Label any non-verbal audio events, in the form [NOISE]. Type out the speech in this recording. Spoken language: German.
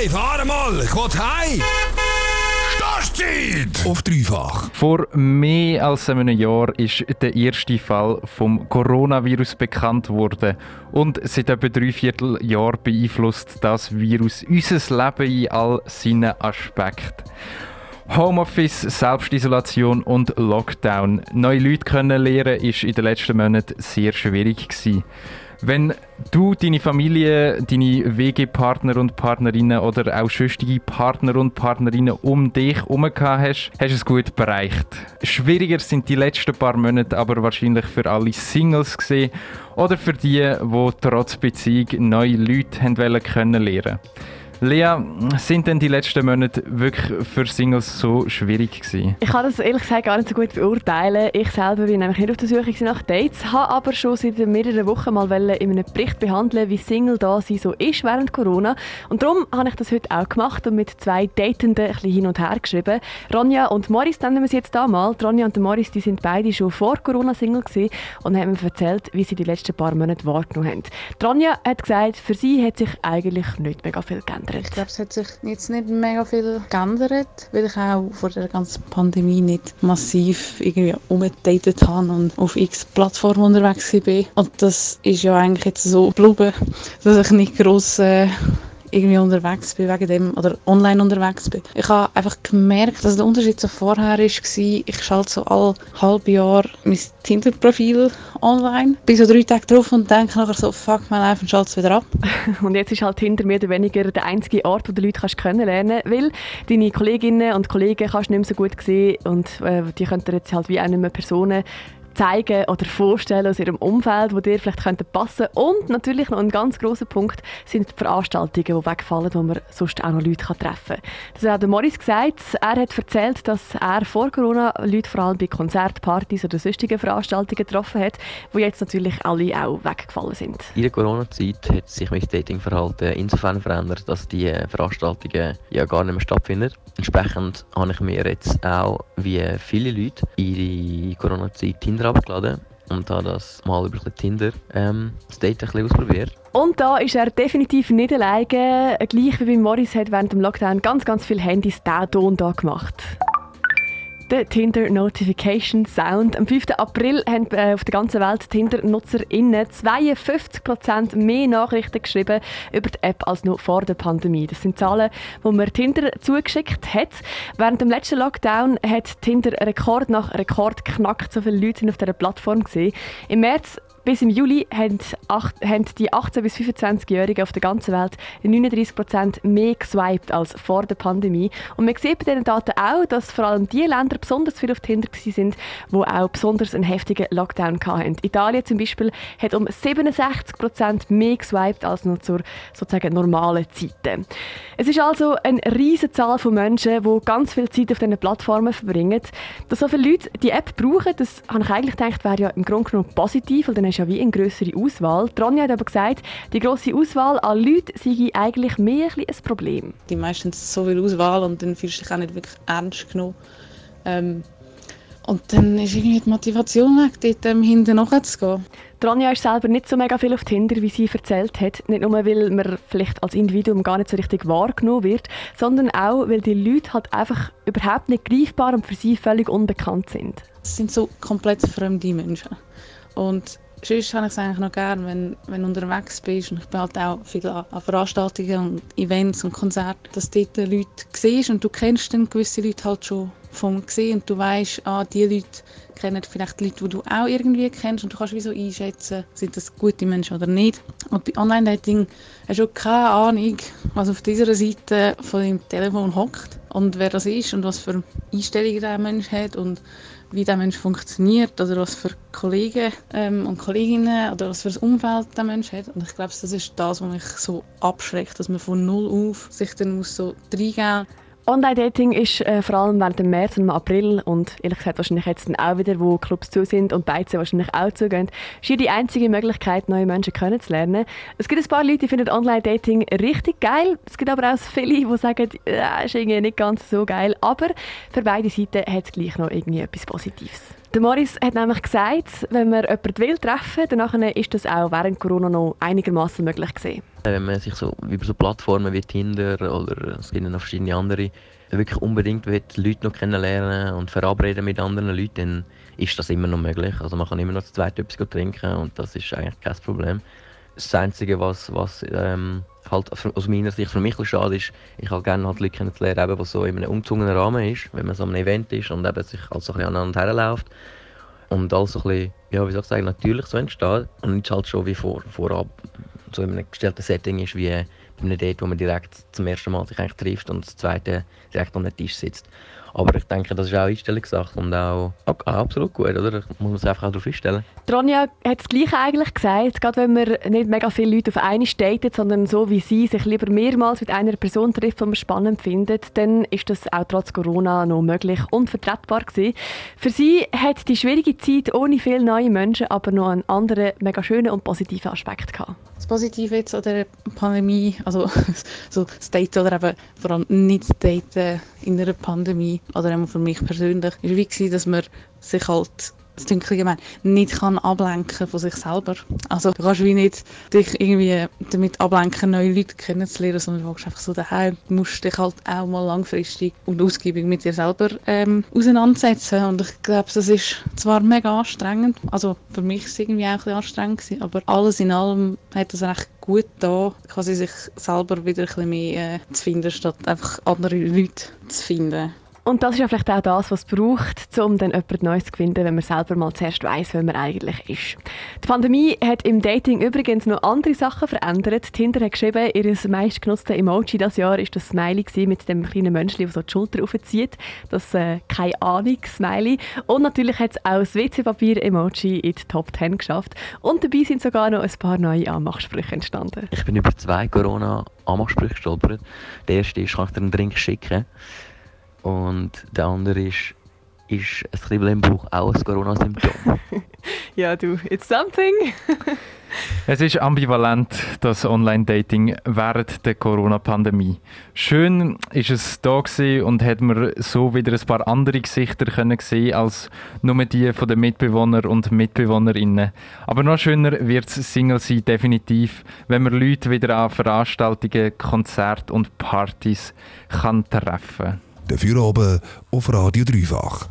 Hey, fahr mal, ich will heim! Startzeit! Auf dreifach. Vor mehr als einem Jahr ist der erste Fall vom Coronavirus bekannt worden. Und seit etwa drei Vierteljahren beeinflusst das Virus unser Leben in all seinen Aspekten. Homeoffice, Selbstisolation und Lockdown. Neue Leute kennenlernen ist in den letzten Monaten sehr schwierig gewesen. Wenn du deine Familie, deine WG-Partner und Partnerinnen oder auch sonstige Partner und Partnerinnen um dich herum hast, hast du es gut bereicht. Schwieriger sind die letzten paar Monate aber wahrscheinlich für alle Singles gesehen oder für die, die trotz Beziehung neue Leute kennenlernen wollen. Lea, sind denn die letzten Monate wirklich für Singles so schwierig gewesen? Ich kann das ehrlich gesagt gar nicht so gut beurteilen. Ich selber bin nämlich nicht auf der Suche nach Dates, habe aber schon seit mehreren Wochen mal in einem Bericht behandeln, wie Single da sie so ist während Corona. Und darum habe ich das heute auch gemacht und mit zwei Datenden ein bisschen hin und her geschrieben. Ronja und Morris nennen wir sie jetzt da mal. Ronja und Morris, die sind beide schon vor Corona Single gewesen und haben mir erzählt, wie sie die letzten paar Monate wahrgenommen haben. Ronja hat gesagt, für sie hat sich eigentlich nicht mega viel geändert geändert? Ich glaube, es hat sich jetzt nicht mega viel geändert, weil ich auch vor der ganzen Pandemie nicht massiv irgendwie umgedatet habe und auf x Plattformen unterwegs war. Und das ist ja eigentlich jetzt so geblieben, dass ich nicht gross äh, irgendwie unterwegs bin wegen dem oder online unterwegs bin. Ich habe einfach gemerkt, dass der Unterschied zu vorher war, ich schalte so alle halbe Jahr mein Tinder-Profil online, bin so drei Tage drauf und denke nachher so, fuck mein life schalte es wieder ab. [LAUGHS] und jetzt ist halt Tinder mehr oder weniger der einzige Ort, wo du Leute kannst kennenlernen kannst, weil deine Kolleginnen und Kollegen kannst du nicht mehr so gut sehen und äh, die können dir jetzt halt wie auch nicht mehr Personen zeigen oder vorstellen aus ihrem Umfeld, wo dir vielleicht könnte passen Und natürlich noch ein ganz großer Punkt sind die Veranstaltungen, die wegfallen, wo man sonst auch noch Leute treffen kann. Das hat Morris gesagt. Er hat erzählt, dass er vor Corona Leute vor allem bei Konzertpartys oder sonstigen Veranstaltungen getroffen hat, wo jetzt natürlich alle auch weggefallen sind. In der Corona-Zeit hat sich mein Datingverhalten insofern verändert, dass die Veranstaltungen ja gar nicht mehr stattfinden. Entsprechend habe ich mir jetzt auch, wie viele Leute, ihre Corona-Zeit Tinder abgeladen und habe das mal über Tinder ähm, das Date ein bisschen ausprobiert. Und da ist er definitiv nicht alleine. Gleich wie bei Morris hat während dem Lockdown ganz, ganz viele Handys diesen Ton da gemacht der Tinder Notification Sound. Am 5. April haben äh, auf der ganzen Welt Tinder-NutzerInnen 52% mehr Nachrichten geschrieben über die App als noch vor der Pandemie. Das sind Zahlen, die man Tinder zugeschickt hat. Während dem letzten Lockdown hat Tinder Rekord nach Rekord knackt. So viele Leute sind auf dieser Plattform gesehen. Im März bis im Juli haben, die 18- bis 25-Jährigen auf der ganzen Welt 39% mehr geswiped als vor der Pandemie. Und man sieht bei diesen Daten auch, dass vor allem die Länder besonders viel auf Tinder waren, die auch besonders einen heftigen Lockdown hatten. Italien zum Beispiel hat um 67% mehr geswiped als noch zur sozusagen normalen Zeiten. Es ist also eine riesige Zahl von Menschen, die ganz viel Zeit auf diesen Plattformen verbringen. Dass so viele Leute die App brauchen, das habe ich eigentlich gedacht, wäre ja im Grunde genommen positiv, weil dann du ja wie eine größere Auswahl. Tronja hat aber gesagt, die grosse Auswahl an Leuten sei eigentlich mehr ein, ein Problem. Die meisten haben so viel Auswahl und dann fühlst du dich auch nicht wirklich ernst genommen. Ähm, und dann ist irgendwie die Motivation weg, dort ähm, hinten nachzugehen. Tronja ist selber nicht so mega viel auf Tinder, wie sie erzählt hat. Nicht nur, weil man vielleicht als Individuum gar nicht so richtig wahrgenommen wird, sondern auch, weil die Leute halt einfach überhaupt nicht greifbar und für sie völlig unbekannt sind. Es sind so komplett fremde Menschen. Und sonst habe ich es eigentlich noch gerne, wenn, wenn du unterwegs bist und ich bin halt auch viel an, an Veranstaltungen und Events und Konzerten, dass du dort Leute siehst und du kennst dann gewisse Leute halt schon vom gesehen und du weißt, ah, die Leute kennen vielleicht Leute, die du auch irgendwie kennst und du kannst wie so einschätzen, sind das gute Menschen oder nicht. Und bei Online-Dating hast du keine Ahnung, was auf dieser Seite von deinem Telefon hockt und wer das ist und was für Einstellungen der Mensch hat und wie der Mensch funktioniert oder was für Kollegen ähm, und Kolleginnen oder was für ein Umfeld der Mensch hat. Und ich glaube, das ist das, was mich so abschreckt, dass man von null auf sich dann muss so reingeben Online-Dating ist äh, vor allem während dem März und April und ehrlich gesagt wahrscheinlich jetzt dann auch wieder, wo Clubs zu sind und Beizen wahrscheinlich auch zugehen, ist die einzige Möglichkeit, neue Menschen kennenzulernen. Es gibt ein paar Leute, die finden Online-Dating richtig geil. Es gibt aber auch viele, die sagen, ja, ist irgendwie nicht ganz so geil. Aber für beide Seiten hat es gleich noch irgendwie etwas Positives. Der Morris hat nämlich gesagt, wenn man jemanden will treffen dann ist das auch während Corona noch einigermaßen möglich gewesen. Wenn man sich so über so Plattformen wie Tinder oder es gibt noch verschiedene andere wirklich unbedingt will, Leute noch kennenlernen und verabreden mit anderen Leuten, dann ist das immer noch möglich. Also man kann immer noch zu zweit etwas trinken und das ist eigentlich kein Problem. Das Einzige, was, was ähm, halt aus meiner Sicht für mich schade ist, ich halt gerne halt Leute kennenzulernen, die so in einem umzogenen Rahmen ist, wenn man so an einem Event ist und eben sich halt so ein bisschen aneinander herläuft. Und alles so ein bisschen, ja, wie soll ich sagen, natürlich so entsteht. Und nicht halt schon wie vor, vorab so in einem gestellten Setting ist, wie einem Date, wo man direkt zum ersten Mal sich eigentlich trifft und das zweite direkt an den Tisch sitzt. Aber ich denke, das ist auch Einstellungssache und auch, auch, absolut gut, oder? Da muss man sich einfach auch darauf einstellen. Ronja hat das Gleiche eigentlich gesagt, gerade wenn man nicht mega viele Leute auf eine datet, sondern so wie sie sich lieber mehrmals mit einer Person trifft, die man spannend findet, dann ist das auch trotz Corona noch möglich und vertretbar gewesen. Für sie hat die schwierige Zeit ohne viele neue Menschen aber noch einen anderen, mega schönen und positiven Aspekt gehabt. Das Positive jetzt an der Pandemie, also [LAUGHS] so Daten oder eben vor allem nicht Daten in einer Pandemie, oder auch für mich persönlich, ist wie dass man sich halt das Dunkel nicht kann ablenken von sich selber. Also du kannst wie nicht dich irgendwie damit ablenken, neue Leute kennenzulernen, sondern du einfach so daheim. Du musst dich halt auch mal langfristig und ausgiebig mit dir selber ähm, auseinandersetzen. Und ich glaube, das ist zwar mega anstrengend, also für mich war es irgendwie auch ein bisschen anstrengend, gewesen, aber alles in allem hat es recht gut da, quasi sich selber wieder ein bisschen mehr äh, zu finden, statt einfach andere Leute zu finden. Und das ist ja vielleicht auch das, was es braucht, um dann jemand Neues zu finden, wenn man selber mal zuerst weiß, wer man eigentlich ist. Die Pandemie hat im Dating übrigens noch andere Sachen verändert. Tinder hat geschrieben, ihr meistgenutztes Emoji das Jahr ist das Smiley mit dem kleinen Menschen, das so die Schulter aufzieht. Das äh, keine Ahnung Smiley. Und natürlich hat es auch das WC-Papier-Emoji in die Top 10 geschafft. Und dabei sind sogar noch ein paar neue Anmachsprüche entstanden. Ich bin über zwei Corona-Anmachsprüche gestolpert. Der erste ist, kann ich dir einen Drink schicken? Und der andere ist, ist ein Kribbeln im Bauch auch ein Corona-Symptom? [LAUGHS] ja, du, it's something. [LAUGHS] es ist ambivalent, das Online-Dating während der Corona-Pandemie. Schön ist es da und hat man so wieder ein paar andere Gesichter können sehen als nur die von den Mitbewohner und Mitbewohnerinnen. Aber noch schöner wird es Single sein, definitiv, wenn man Leute wieder an Veranstaltungen, Konzerten und Partys kann treffen kann. Dafür oben auf Radio Dreifach.